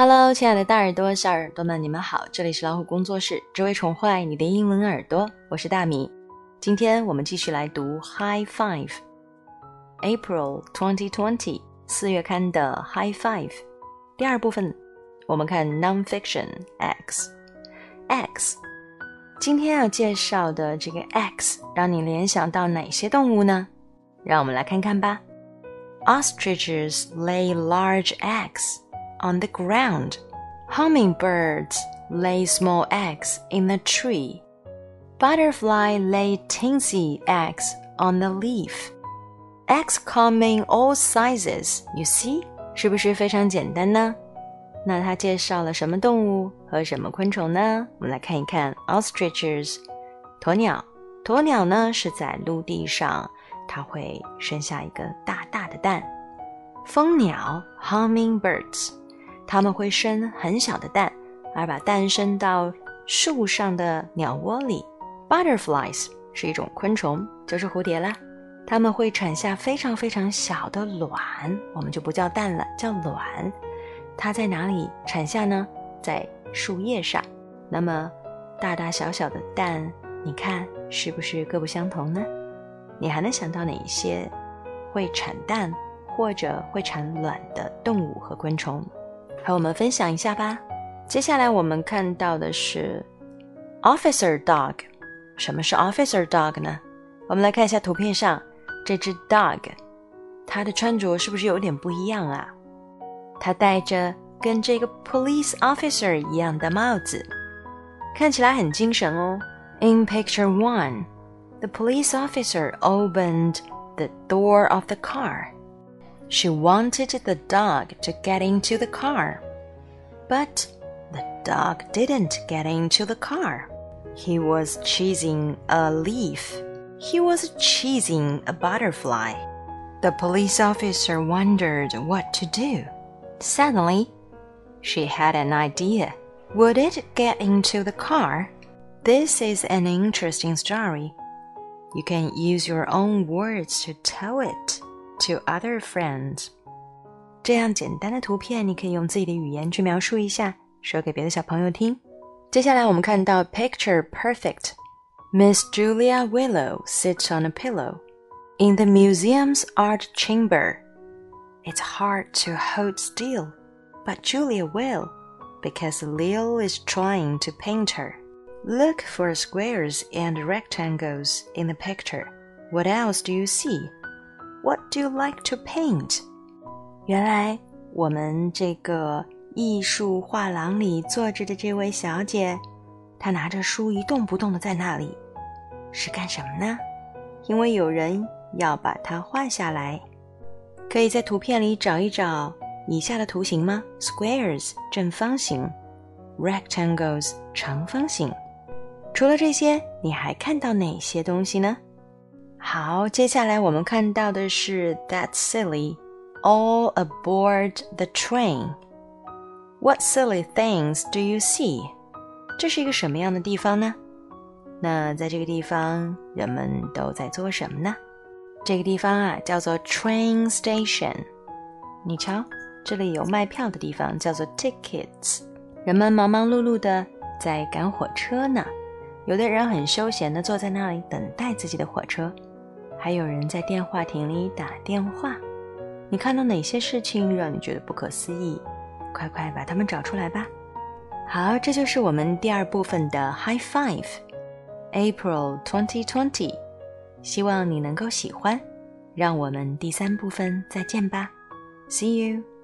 Hello，亲爱的大耳朵、小耳朵们，你们好！这里是老虎工作室，只为宠坏你的英文耳朵。我是大米。今天我们继续来读 High Five，April 2020四月刊的 High Five。第二部分，我们看 Nonfiction X X。今天要介绍的这个 X，让你联想到哪些动物呢？让我们来看看吧。Ostriches lay large eggs. on the ground. Hummingbirds lay small eggs in the tree. Butterfly lay teensy eggs on the leaf. Eggs come in all sizes. You see，是不是非常简单呢？那它介绍了什么动物和什么昆虫呢？我们来看一看 ostriches，鸵鸟。鸵鸟呢是在陆地上，它会生下一个大大的蛋。蜂鸟 hummingbirds 它们会生很小的蛋，而把蛋生到树上的鸟窝里。Butterflies 是一种昆虫，就是蝴蝶啦。它们会产下非常非常小的卵，我们就不叫蛋了，叫卵。它在哪里产下呢？在树叶上。那么大大小小的蛋，你看是不是各不相同呢？你还能想到哪一些会产蛋或者会产卵的动物和昆虫？和我们分享一下吧。接下来我们看到的是 officer dog。什么是 officer dog 呢？我们来看一下图片上这只 dog，它的穿着是不是有点不一样啊？它戴着跟这个 police officer 一样的帽子，看起来很精神哦。In picture one, the police officer opened the door of the car. She wanted the dog to get into the car. But the dog didn't get into the car. He was chasing a leaf. He was chasing a butterfly. The police officer wondered what to do. Suddenly, she had an idea. Would it get into the car? This is an interesting story. You can use your own words to tell it to other friends。这样简单的图片，你可以用自己的语言去描述一下，说给别的小朋友听。接下来我们看到 picture perfect。Miss Julia Willow sits on a pillow in the museum's art chamber. It's hard to hold still, but Julia will, because Leo is trying to paint her. Look for squares and rectangles in the picture. What else do you see? What do you like to paint？原来我们这个艺术画廊里坐着的这位小姐，她拿着书一动不动的在那里，是干什么呢？因为有人要把它画下来。可以在图片里找一找以下的图形吗？Squares 正方形，Rectangles 长方形。除了这些，你还看到哪些东西呢？好，接下来我们看到的是 That's silly. All aboard the train. What silly things do you see? 这是一个什么样的地方呢？那在这个地方，人们都在做什么呢？这个地方啊，叫做 train station。你瞧，这里有卖票的地方，叫做 tickets。人们忙忙碌碌的在赶火车呢。有的人很休闲的坐在那里等待自己的火车。还有人在电话亭里打电话，你看到哪些事情让你觉得不可思议？快快把它们找出来吧！好，这就是我们第二部分的 High Five，April 2020，希望你能够喜欢。让我们第三部分再见吧，See you。